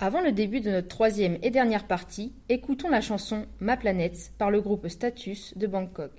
Avant le début de notre troisième et dernière partie, écoutons la chanson Ma planète par le groupe Status de Bangkok.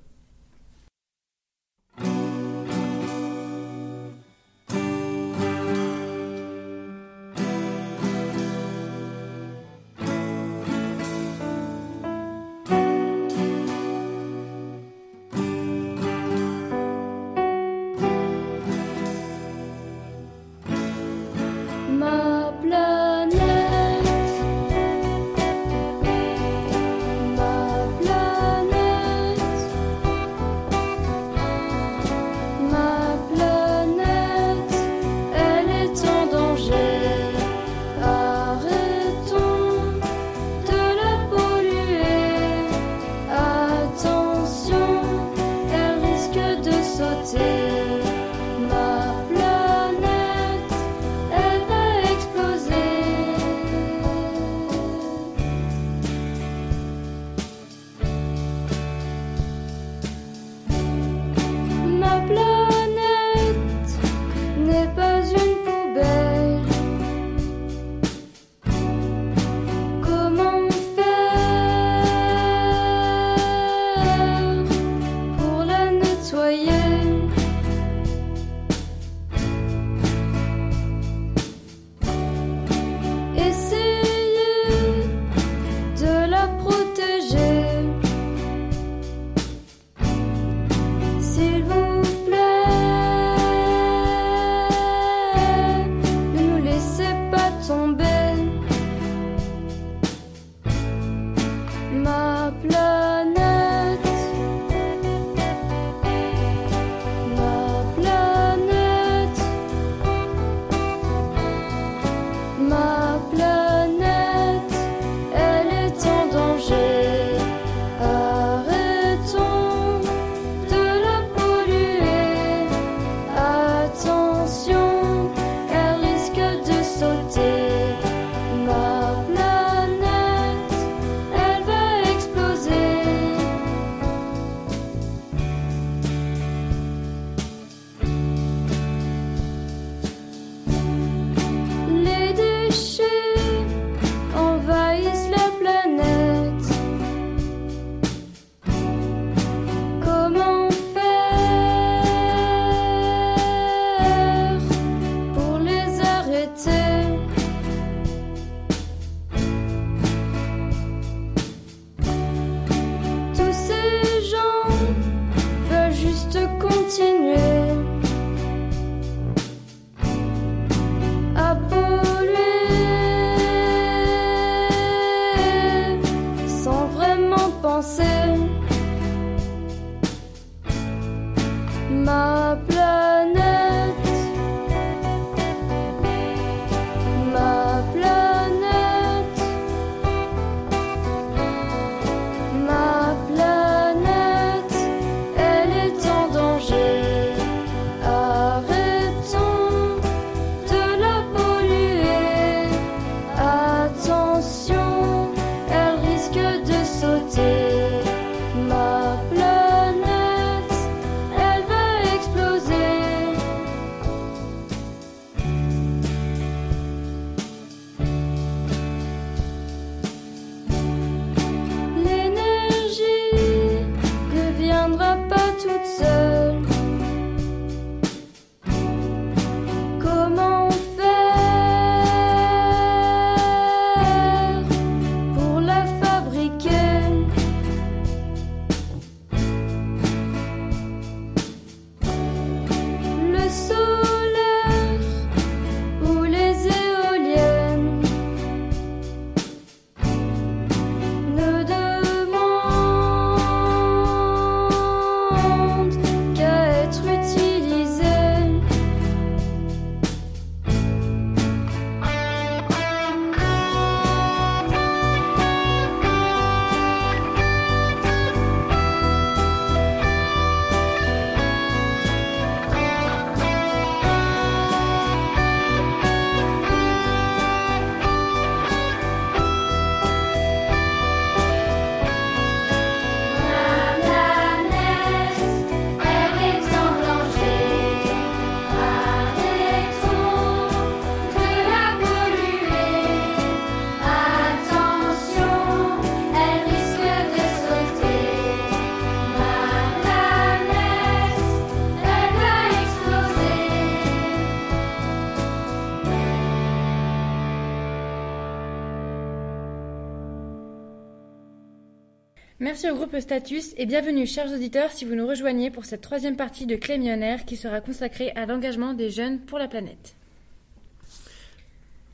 Groupe Status et bienvenue chers auditeurs si vous nous rejoignez pour cette troisième partie de Clé Millionnaire qui sera consacrée à l'engagement des jeunes pour la planète.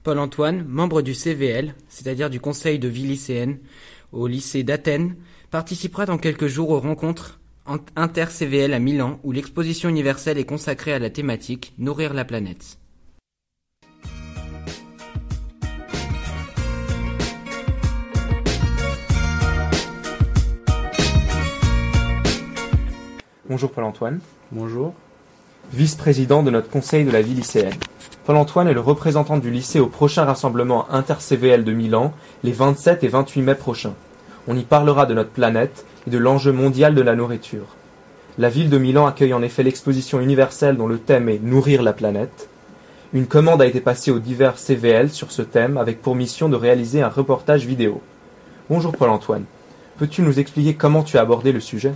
Paul-Antoine, membre du CVL, c'est-à-dire du conseil de vie lycéenne, au lycée d'Athènes, participera dans quelques jours aux rencontres inter-CVL à Milan où l'exposition universelle est consacrée à la thématique Nourrir la planète. Bonjour Paul-Antoine. Bonjour. Vice-président de notre conseil de la vie lycéenne. Paul-Antoine est le représentant du lycée au prochain rassemblement inter-CVL de Milan, les 27 et 28 mai prochains. On y parlera de notre planète et de l'enjeu mondial de la nourriture. La ville de Milan accueille en effet l'exposition universelle dont le thème est Nourrir la planète. Une commande a été passée aux divers CVL sur ce thème avec pour mission de réaliser un reportage vidéo. Bonjour Paul-Antoine. Peux-tu nous expliquer comment tu as abordé le sujet?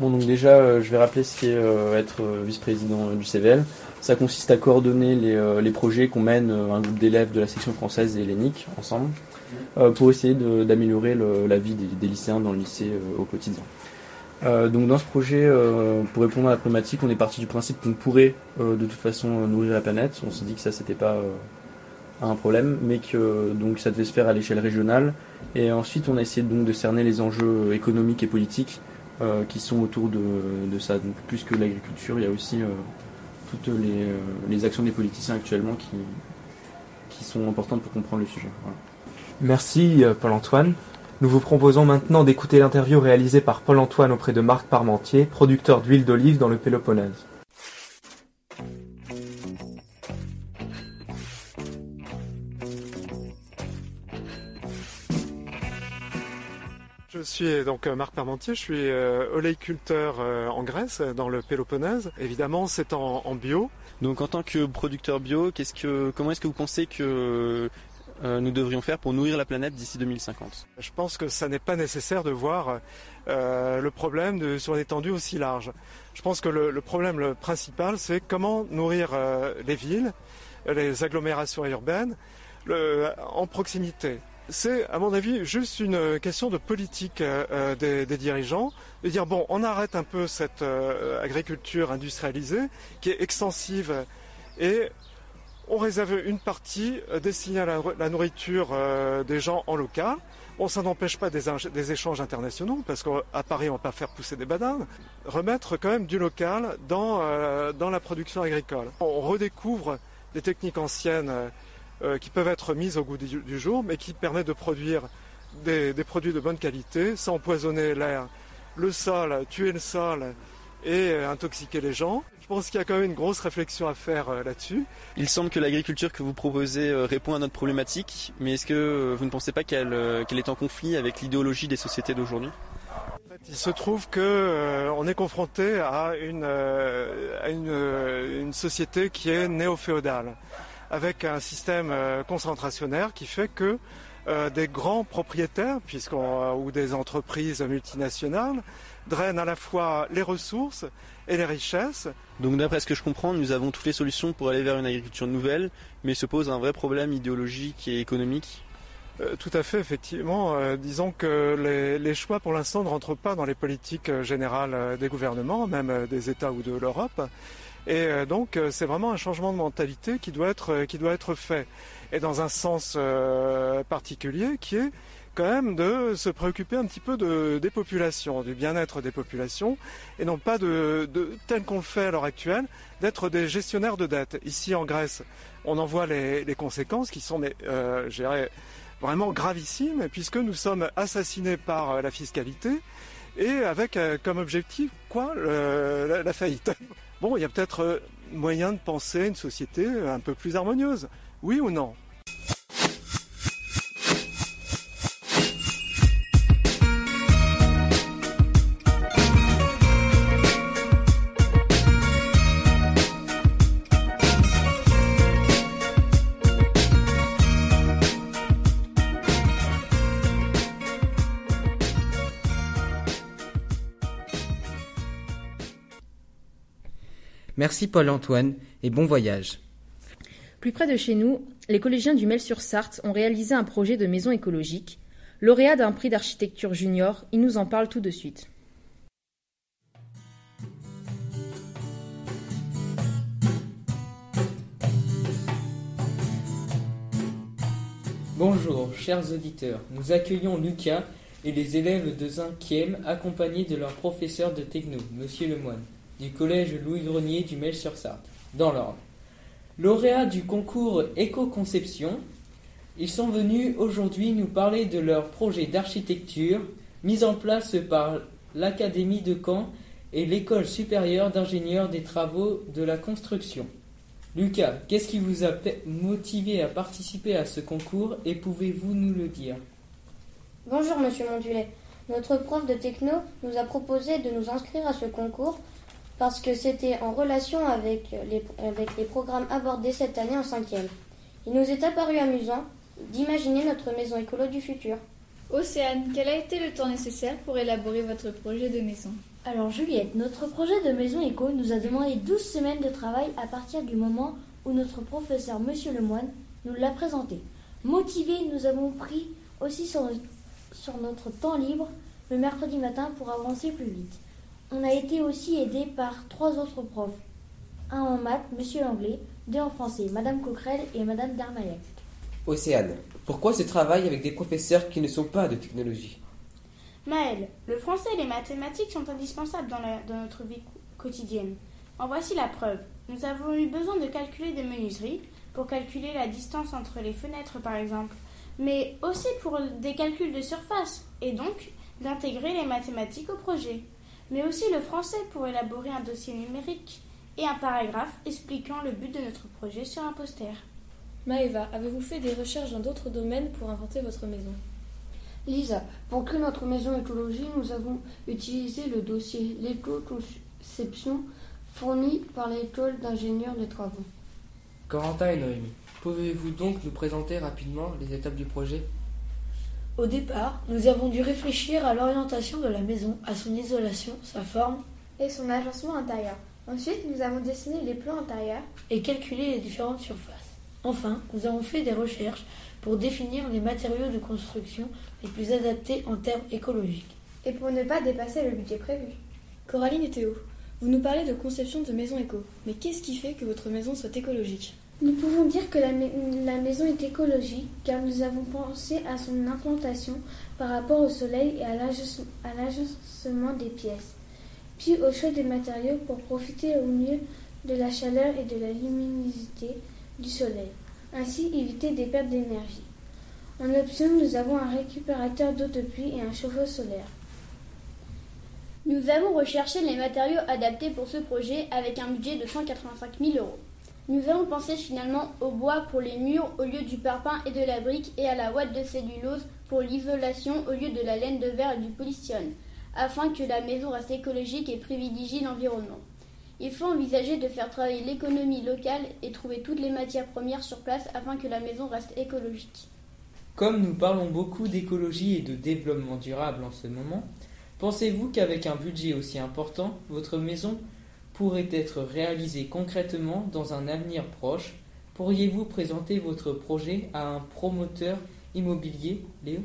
Bon, donc déjà, euh, je vais rappeler ce qu'est euh, être euh, vice-président du CVL. Ça consiste à coordonner les, projets qu'on mène un groupe d'élèves de la section française et hellénique ensemble pour essayer d'améliorer la vie des, lycéens dans le lycée au quotidien. donc dans ce projet, pour répondre à la problématique, on est parti du principe qu'on pourrait de toute façon nourrir la planète. On s'est dit que ça c'était pas un problème, mais que donc ça devait se faire à l'échelle régionale. Et ensuite, on a essayé donc de cerner les enjeux économiques et politiques euh, qui sont autour de, ça. Donc plus que l'agriculture, il y a aussi euh, toutes euh, les, actions des politiciens actuellement qui, qui sont importantes pour comprendre le sujet. Merci Paul-Antoine. Nous vous proposons maintenant d'écouter l'interview réalisée par Paul-Antoine auprès de Marc Parmentier, producteur d'huile d'olive dans le Péloponnèse. Je suis donc euh, Marc Parmentier, je suis euh, oléiculteur euh, en Grèce, dans le Péloponnèse. Évidemment, c'est en, bio. Donc en tant que producteur bio, qu'est-ce que, comment est-ce que vous pensez que nous devrions faire pour nourrir la planète d'ici 2050 Je pense que ça n'est pas nécessaire de voir le problème sur une étendue aussi large. Je pense que le, le problème principal, c'est comment nourrir les villes, les agglomérations urbaines, en proximité c'est, à mon avis, juste une question de politique euh, euh, des, dirigeants, de dire bon, on arrête un peu cette euh, agriculture industrialisée qui est extensive et on réserve une partie destinée à la, nourriture des gens en local. Bon, ça n'empêche pas des, échanges internationaux, parce qu'à Paris, on va pas faire pousser des bananes. Remettre quand même du local dans, dans la production agricole. On redécouvre des techniques anciennes euh, qui peuvent être mises au goût du, jour, mais qui permettent de produire des, produits de bonne qualité sans empoisonner l'air, le sol, tuer le sol et euh, intoxiquer les gens. Je pense qu'il y a quand même une grosse réflexion à faire euh, là-dessus. Il semble que l'agriculture que vous proposez répond à notre problématique, mais est-ce que vous ne pensez pas qu'elle est en conflit avec l'idéologie des sociétés d'aujourd'hui? Il se trouve que on est confronté à une, à une, une société qui est néo-féodale avec un système euh, concentrationnaire qui fait que euh, des grands propriétaires, puisqu'on ou des entreprises multinationales, drainent à la fois les ressources et les richesses. Donc d'après ce que je comprends, nous avons toutes les solutions pour aller vers une agriculture nouvelle, mais se pose un vrai problème idéologique et économique. Euh, tout à fait, effectivement. disons que les, les choix pour l'instant ne rentrent pas dans les politiques générales des gouvernements, même des États ou de l'Europe. Et euh, donc euh, c'est vraiment un changement de mentalité qui doit être, euh, qui doit être fait. Et dans un sens particulier qui est quand même de se préoccuper un petit peu de, des populations, du bien-être des populations, et non pas de, de tel qu'on le fait à l'heure actuelle, d'être des gestionnaires de dettes. Ici en Grèce, on en voit les, conséquences qui sont, vraiment gravissimes, puisque nous sommes assassinés par la fiscalité et avec comme objectif quoi la faillite. Bon, il y a peut-être euh, moyen de penser une société un peu plus harmonieuse. Oui ou non? Merci Paul-Antoine et bon voyage. Plus près de chez nous, les collégiens du Mel-sur-Sarthe ont réalisé un projet de maison écologique. Lauréat d'un prix d'architecture junior, il nous en parle tout de suite. Bonjour, chers auditeurs. Nous accueillons Lucas et les élèves de 5e accompagnés de leur professeur de techno, Monsieur Lemoine, du collège Louis Grenier du Mel-sur-Sarthe, dans l'ordre. Lauréats du concours Éco-conception, ils sont venus aujourd'hui nous parler de leur projet d'architecture mis en place par l'Académie de Caen et l'École supérieure d'ingénieurs des travaux de la construction. Lucas, qu'est-ce qui vous a motivé à participer à ce concours et pouvez-vous nous le dire? Bonjour Monsieur Mondulet. Notre prof de techno nous a proposé de nous inscrire à ce concours parce que c'était en relation avec les, avec les programmes abordés cette année en cinquième. Il nous est apparu amusant d'imaginer notre maison écolo du futur. Océane, quel a été le temps nécessaire pour élaborer votre projet de maison? Alors Juliette, notre projet de maison éco nous a demandé 12 semaines de travail à partir du moment où notre professeur Monsieur Lemoine nous l'a présenté. Motivés, nous avons pris aussi sur, sur notre temps libre le mercredi matin pour avancer plus vite. On a été aussi aidé par trois autres profs. Un en maths, Monsieur Langlais, deux en français, Madame Coquerel et Madame Darmaillec. Océane, pourquoi ce travail avec des professeurs qui ne sont pas de technologie? Maëlle, le français et les mathématiques sont indispensables dans, dans notre vie quotidienne. En voici la preuve. Nous avons eu besoin de calculer des menuiseries pour calculer la distance entre les fenêtres par exemple, mais aussi pour des calculs de surface et donc d'intégrer les mathématiques au projet, mais aussi le français pour élaborer un dossier numérique et un paragraphe expliquant le but de notre projet sur un poster. Maëva, avez-vous fait des recherches dans d'autres domaines pour inventer votre maison? Lisa, pour créer notre maison écologie, nous avons utilisé le dossier l'éco-conception fourni par l'école d'ingénieurs des travaux. Corentin et Noémie, pouvez-vous donc nous présenter rapidement les étapes du projet? Au départ, nous avons dû réfléchir à l'orientation de la maison, à son isolation, sa forme et son agencement intérieur. Ensuite, nous avons dessiné les plans intérieurs et calculé les différentes surfaces. Enfin, nous avons fait des recherches pour définir les matériaux de construction les plus adaptés en termes écologiques. Et pour ne pas dépasser le budget prévu. Coraline et Théo, vous nous parlez de conception de maison éco. Mais qu'est-ce qui fait que votre maison soit écologique? Nous pouvons dire que la, maison est écologique car nous avons pensé à son implantation par rapport au soleil et à l'agencement des pièces, puis au choix des matériaux pour profiter au mieux de la chaleur et de la luminosité du soleil ainsi éviter des pertes d'énergie. En option, nous avons un récupérateur d'eau de pluie et un chauffe-eau solaire. Nous avons recherché les matériaux adaptés pour ce projet avec un budget de 185 000 euros. Nous avons pensé finalement au bois pour les murs au lieu du parpaing et de la brique et à la ouate de cellulose pour l'isolation au lieu de la laine de verre et du polystyrène, afin que la maison reste écologique et privilégie l'environnement. Il faut envisager de faire travailler l'économie locale et trouver toutes les matières premières sur place afin que la maison reste écologique. Comme nous parlons beaucoup d'écologie et de développement durable en ce moment, pensez-vous qu'avec un budget aussi important, votre maison pourrait être réalisée concrètement dans un avenir proche Pourriez-vous présenter votre projet à un promoteur immobilier, Léo?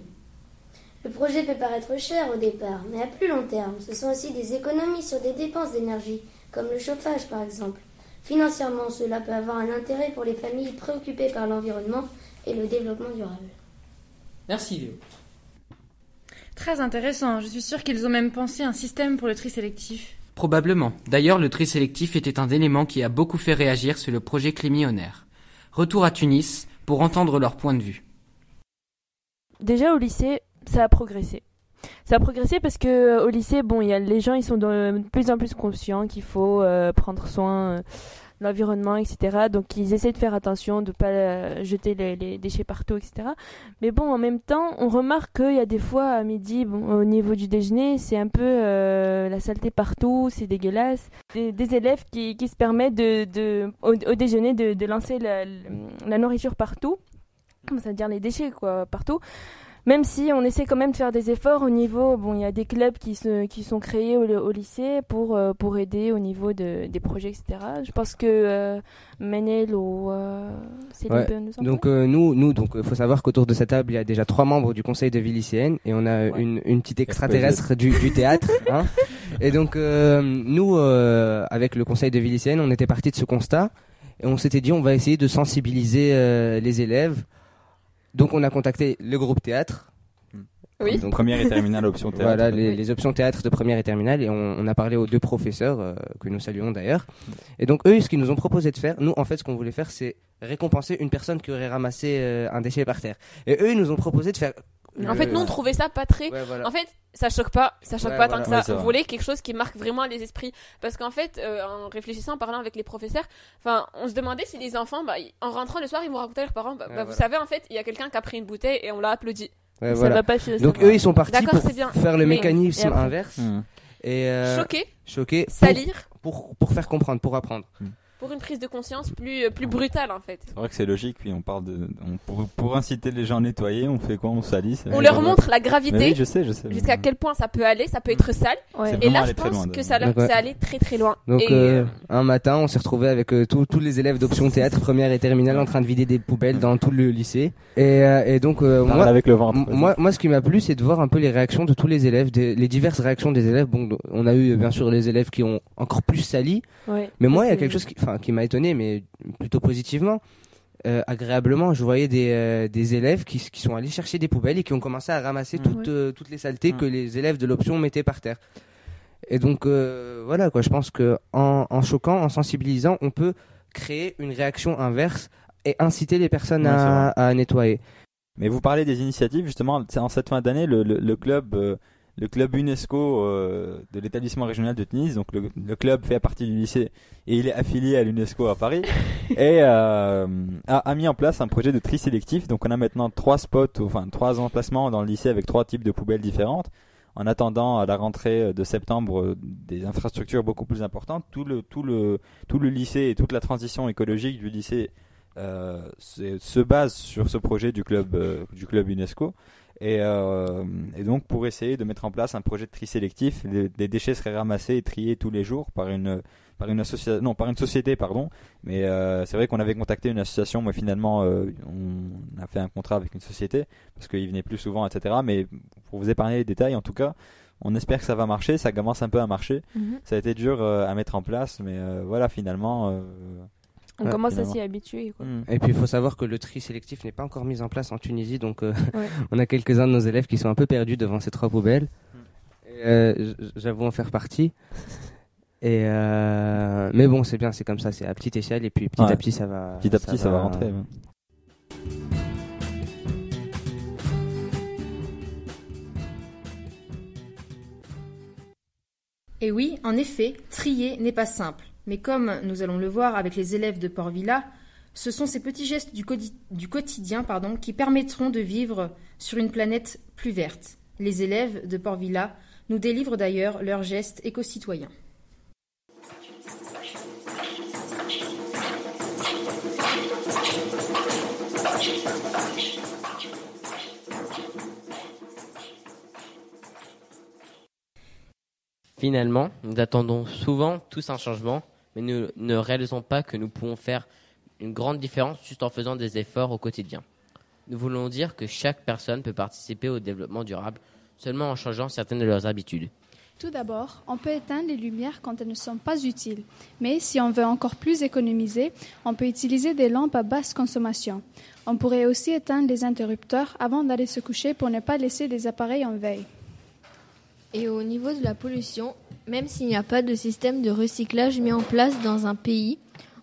Le projet peut paraître cher au départ, mais à plus long terme, ce sont aussi des économies sur des dépenses d'énergie comme le chauffage par exemple. Financièrement, cela peut avoir un intérêt pour les familles préoccupées par l'environnement et le développement durable. Merci Léo. Très intéressant. Je suis sûre qu'ils ont même pensé un système pour le tri sélectif. Probablement. D'ailleurs, le tri sélectif était un élément qui a beaucoup fait réagir sur le projet Clémionnaire. Retour à Tunis pour entendre leur point de vue. Déjà au lycée, ça a progressé ça a progressé parce que euh, au lycée, bon, y a, les gens ils sont de plus en plus conscients qu'il faut euh, prendre soin euh, l'environnement, etc. Donc ils essaient de faire attention, de pas jeter les, déchets partout, etc. Mais bon, en même temps, on remarque qu'il y a des fois à midi, bon, au niveau du déjeuner, c'est un peu la saleté partout, c'est dégueulasse. Des, élèves qui, qui, se permettent de, de au, déjeuner de, de lancer la, la nourriture partout, c'est-à-dire les déchets quoi, partout. Même si on essaie quand même de faire des efforts au niveau, bon, il y a des clubs qui, se, qui sont créés au, au lycée pour, euh, pour aider au niveau de, des projets, etc. Je pense que euh, Menel ou euh, ouais. nous Donc euh, nous, nous, donc il faut savoir qu'autour de cette table, il y a déjà trois membres du conseil de vie lycéenne et on a ouais. une, une petite extraterrestre du, du théâtre. hein. Et donc nous, avec le conseil de vie lycéenne, on était parti de ce constat et on s'était dit on va essayer de sensibiliser les élèves donc on a contacté le groupe théâtre. Oui. Donc, première et terminale option théâtre. Voilà, les, les, options théâtre de première et terminale. Et on, on a parlé aux deux professeurs, euh, que nous saluons d'ailleurs. Et donc eux, ce qu'ils nous ont proposé de faire, nous en fait ce qu'on voulait faire, c'est récompenser une personne qui aurait ramassé euh, un déchet par terre. Et eux, ils nous ont proposé de faire... En fait, nous, on trouvait ça pas très. Ouais, voilà. En fait, ça choque pas, ça choque ouais, pas voilà. tant que ça. Ouais, on voulait quelque chose qui marque vraiment les esprits, parce qu'en fait, euh, en réfléchissant, en parlant avec les professeurs, enfin, on se demandait si les enfants, bah, en rentrant le soir, ils vont raconter à leurs parents, bah, bah, vous savez, en fait, il y a quelqu'un qui a pris une bouteille et on l'a applaudi. Ouais, voilà. pas Donc eux, ils sont partis pour faire le mécanisme inverse. Mmh. Et euh, choquer, choquer, salir, pour, pour, pour faire comprendre, pour apprendre. Mmh. Pour une prise de conscience plus, plus brutale en fait. C'est vrai que c'est logique, oui. On parle de, on, pour, pour, inciter les gens à nettoyer, on fait quoi On salit. On leur montre la gravité. Oui, je sais, je sais. Jusqu'à quel point ça peut aller, ça peut être sale. Ouais. Et là, je pense que ça, Donc, ouais. ça allait très très loin. Donc et, euh, un matin, on s'est retrouvé avec euh, tous les élèves d'option théâtre première et terminale en train de vider des poubelles dans tout le lycée. Et, euh, et donc moi, avec le ventre. Moi, moi, ce qui m'a plu, c'est de voir un peu les réactions de tous les élèves, des, les diverses réactions des élèves. Bon, on a eu bien sûr les élèves qui ont encore plus sali. Mais moi, il y a quelque chose qui, enfin, qui m'a étonné, mais plutôt positivement. Euh, agréablement, je voyais des, euh, des élèves qui, qui, sont allés chercher des poubelles et qui ont commencé à ramasser mmh. toutes, euh, toutes les saletés mmh. que les élèves de l'option mettaient par terre. Et donc voilà quoi, je pense que en, en, choquant, en sensibilisant, on peut créer une réaction inverse et inciter les personnes ouais, à, à, nettoyer. Mais vous parlez des initiatives justement en cette fin d'année, le, le, le, club le club UNESCO euh, de l'établissement régional de Tunis. Donc le, le, club fait partie du lycée et il est affilié à l'UNESCO à Paris et euh, a, a, mis en place un projet de tri sélectif. Donc on a maintenant trois spots, enfin trois emplacements dans le lycée avec trois types de poubelles différentes. En attendant à la rentrée de septembre des infrastructures beaucoup plus importantes, tout le tout le tout le lycée et toute la transition écologique du lycée euh, se base sur ce projet du club du club UNESCO. Et, euh, et, donc pour essayer de mettre en place un projet de tri sélectif, les, les, déchets seraient ramassés et triés tous les jours par une par une association, non par une société pardon. Mais euh, c'est vrai qu'on avait contacté une association, mais finalement euh, on a fait un contrat avec une société parce qu'ils venaient plus souvent, etc. Mais pour vous épargner les détails, en tout cas, on espère que ça va marcher. Ça commence un peu à marcher. Mhm. Mm -hmm. Ça a été dur euh, à mettre en place, mais euh, voilà finalement on Ouais, commence à s'y habituer. Quoi. Mm. Et puis il faut savoir que le tri sélectif n'est pas encore mis en place en Tunisie, donc euh, Ouais. on a quelques-uns de nos élèves qui sont un peu perdus devant ces trois poubelles. Et, euh, J'avoue en faire partie. Et euh, mais bon, c'est bien, c'est comme ça, c'est à petite échelle et puis petit Ouais. à petit ça va. Petit à petit, ça va rentrer. Et oui, en effet, trier n'est pas simple. Mais comme nous allons le voir avec les élèves de Port-Villa, ce sont ces petits gestes du, quotidien pardon, qui permettront de vivre sur une planète plus verte. Les élèves de Port-Villa nous délivrent d'ailleurs leurs gestes éco-citoyens. Finalement, nous attendons souvent tous un changement, mais nous ne réalisons pas que nous pouvons faire une grande différence juste en faisant des efforts au quotidien. Nous voulons dire que chaque personne peut participer au développement durable seulement en changeant certaines de leurs habitudes. Tout d'abord, on peut éteindre les lumières quand elles ne sont pas utiles. Mais si on veut encore plus économiser, on peut utiliser des lampes à basse consommation. On pourrait aussi éteindre les interrupteurs avant d'aller se coucher pour ne pas laisser les appareils en veille. Et au niveau de la pollution, même s'il n'y a pas de système de recyclage mis en place dans un pays,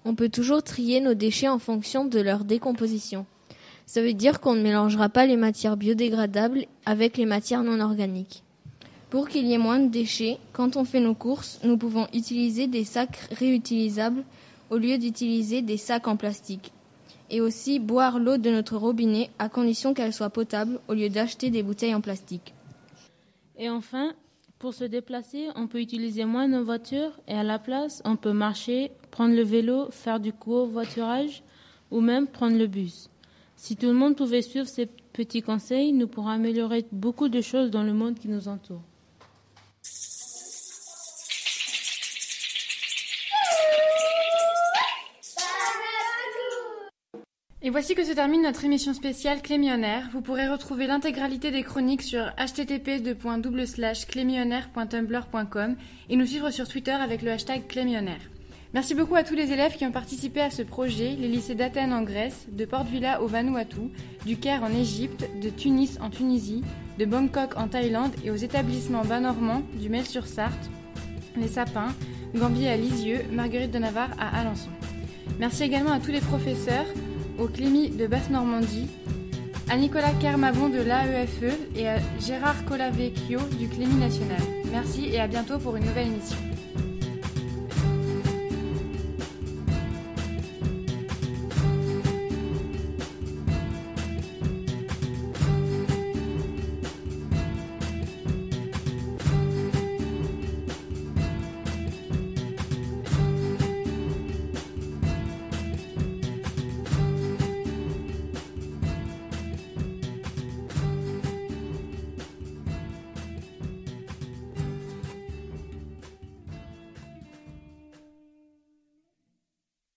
on peut toujours trier nos déchets en fonction de leur décomposition. Ça veut dire qu'on ne mélangera pas les matières biodégradables avec les matières non organiques. Pour qu'il y ait moins de déchets, quand on fait nos courses, nous pouvons utiliser des sacs réutilisables au lieu d'utiliser des sacs en plastique. Et aussi boire l'eau de notre robinet à condition qu'elle soit potable au lieu d'acheter des bouteilles en plastique. Et enfin, pour se déplacer, on peut utiliser moins nos voitures et à la place, on peut marcher, prendre le vélo, faire du covoiturage ou même prendre le bus. Si tout le monde pouvait suivre ces, petits conseils, nous pourrons améliorer beaucoup de choses dans le monde qui nous entoure. Et voici que se termine notre émission spéciale Clémionnaire. Vous pourrez retrouver l'intégralité des chroniques sur http://clémionnaire.tumblr.com et nous suivre sur Twitter avec le hashtag Clémionnaire. Merci beaucoup à tous les élèves qui ont participé à ce projet, les lycées d'Athènes en Grèce, de Port Vila au Vanuatu, du Caire en Égypte, de Tunis en Tunisie, de Bangkok en Thaïlande et aux établissements bas-normands du Mel-sur-Sarthe, les Sapins, Gambier à Lisieux, Marguerite de Navarre à Alençon. Merci également à tous les professeurs, au Clémy de Basse-Normandie, à Nicolas Kermavon de l'AEFE et à Gérard Colavecchio du Clémy National. Merci et à bientôt pour une nouvelle émission.